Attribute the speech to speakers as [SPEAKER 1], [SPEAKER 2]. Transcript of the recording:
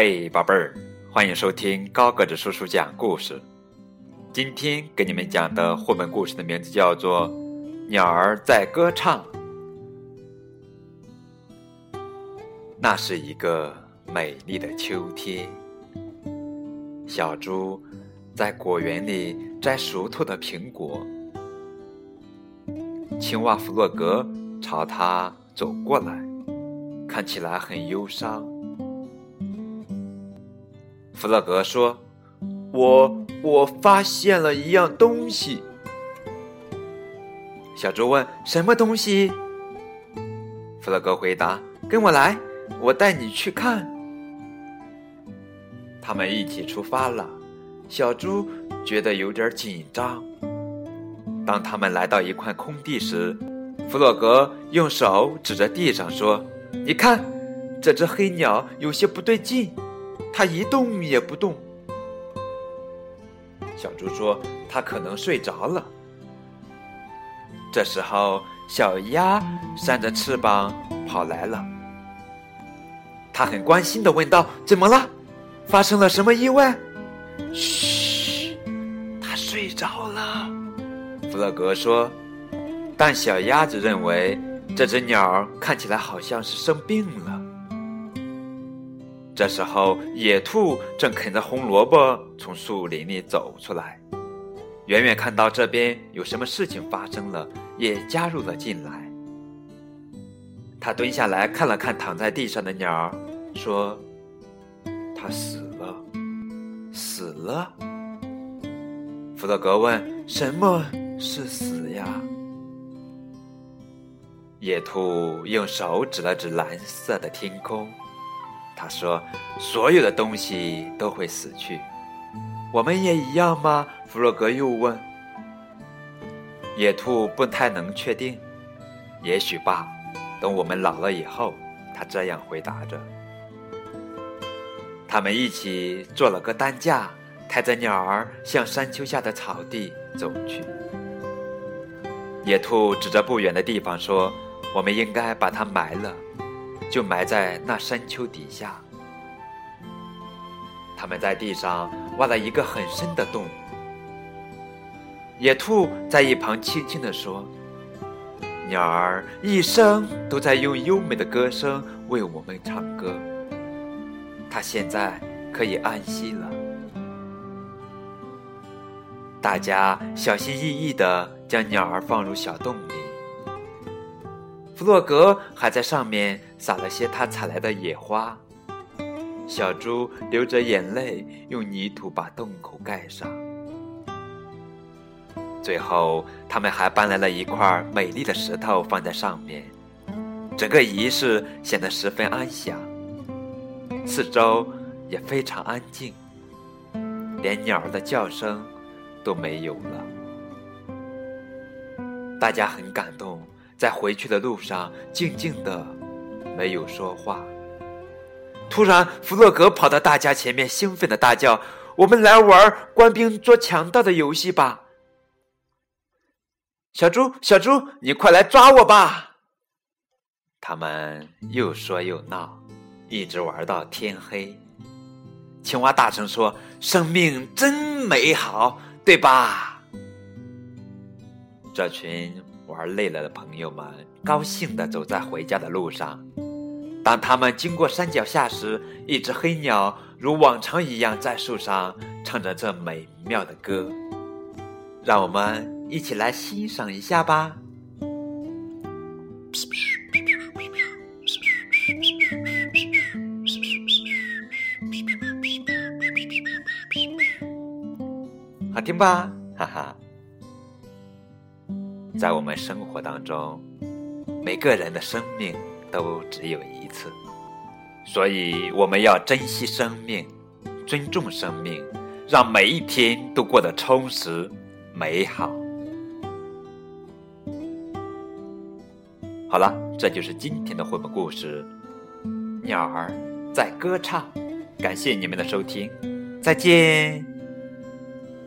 [SPEAKER 1] 嘿，宝贝儿，欢迎收听高个子叔叔讲故事。今天给你们讲的绘本故事的名字叫做《鸟儿在歌唱》。那是一个美丽的秋天，小猪在果园里摘熟透的苹果，青蛙弗洛格朝他走过来，看起来很忧伤。弗洛格说：“我我发现了一样东西。”小猪问：“什么东西？”弗洛格回答：“跟我来，我带你去看。”他们一起出发了。小猪觉得有点紧张。当他们来到一块空地时，弗洛格用手指着地上说：“你看，这只黑鸟有些不对劲。”它一动也不动。小猪说：“它可能睡着了。”这时候，小鸭扇着翅膀跑来了。它很关心的问道：“怎么了？发生了什么意外？”“嘘，它睡着了。”弗洛格说。但小鸭子认为这只鸟看起来好像是生病了。这时候，野兔正啃着红萝卜从树林里走出来，远远看到这边有什么事情发生了，也加入了进来。他蹲下来看了看躺在地上的鸟，说：“它死了，死了。”弗洛格问：“什么是死呀？”野兔用手指了指蓝色的天空。他说：“所有的东西都会死去，我们也一样吗？”弗洛格又问。野兔不太能确定，也许吧。等我们老了以后，他这样回答着。他们一起做了个担架，抬着鸟儿向山丘下的草地走去。野兔指着不远的地方说：“我们应该把它埋了。”就埋在那山丘底下。他们在地上挖了一个很深的洞。野兔在一旁轻轻地说：“鸟儿一生都在用优美的歌声为我们唱歌。它现在可以安息了。”大家小心翼翼地将鸟儿放入小洞里。弗洛格还在上面撒了些他采来的野花。小猪流着眼泪，用泥土把洞口盖上。最后，他们还搬来了一块美丽的石头放在上面。整个仪式显得十分安详，四周也非常安静，连鸟儿的叫声都没有了。大家很感动。在回去的路上，静静的，没有说话。突然，弗洛格跑到大家前面，兴奋的大叫：“我们来玩官兵捉强盗的游戏吧！”小猪，小猪，你快来抓我吧！他们又说又闹，一直玩到天黑。青蛙大声说：“生命真美好，对吧？”这群。玩累了的朋友们高兴地走在回家的路上。当他们经过山脚下时，一只黑鸟如往常一样在树上唱着这美妙的歌。让我们一起来欣赏一下吧。好听吧？哈哈。在我们生活当中，每个人的生命都只有一次，所以我们要珍惜生命，尊重生命，让每一天都过得充实、美好。好了，这就是今天的绘本故事《鸟儿在歌唱》，感谢你们的收听，再见。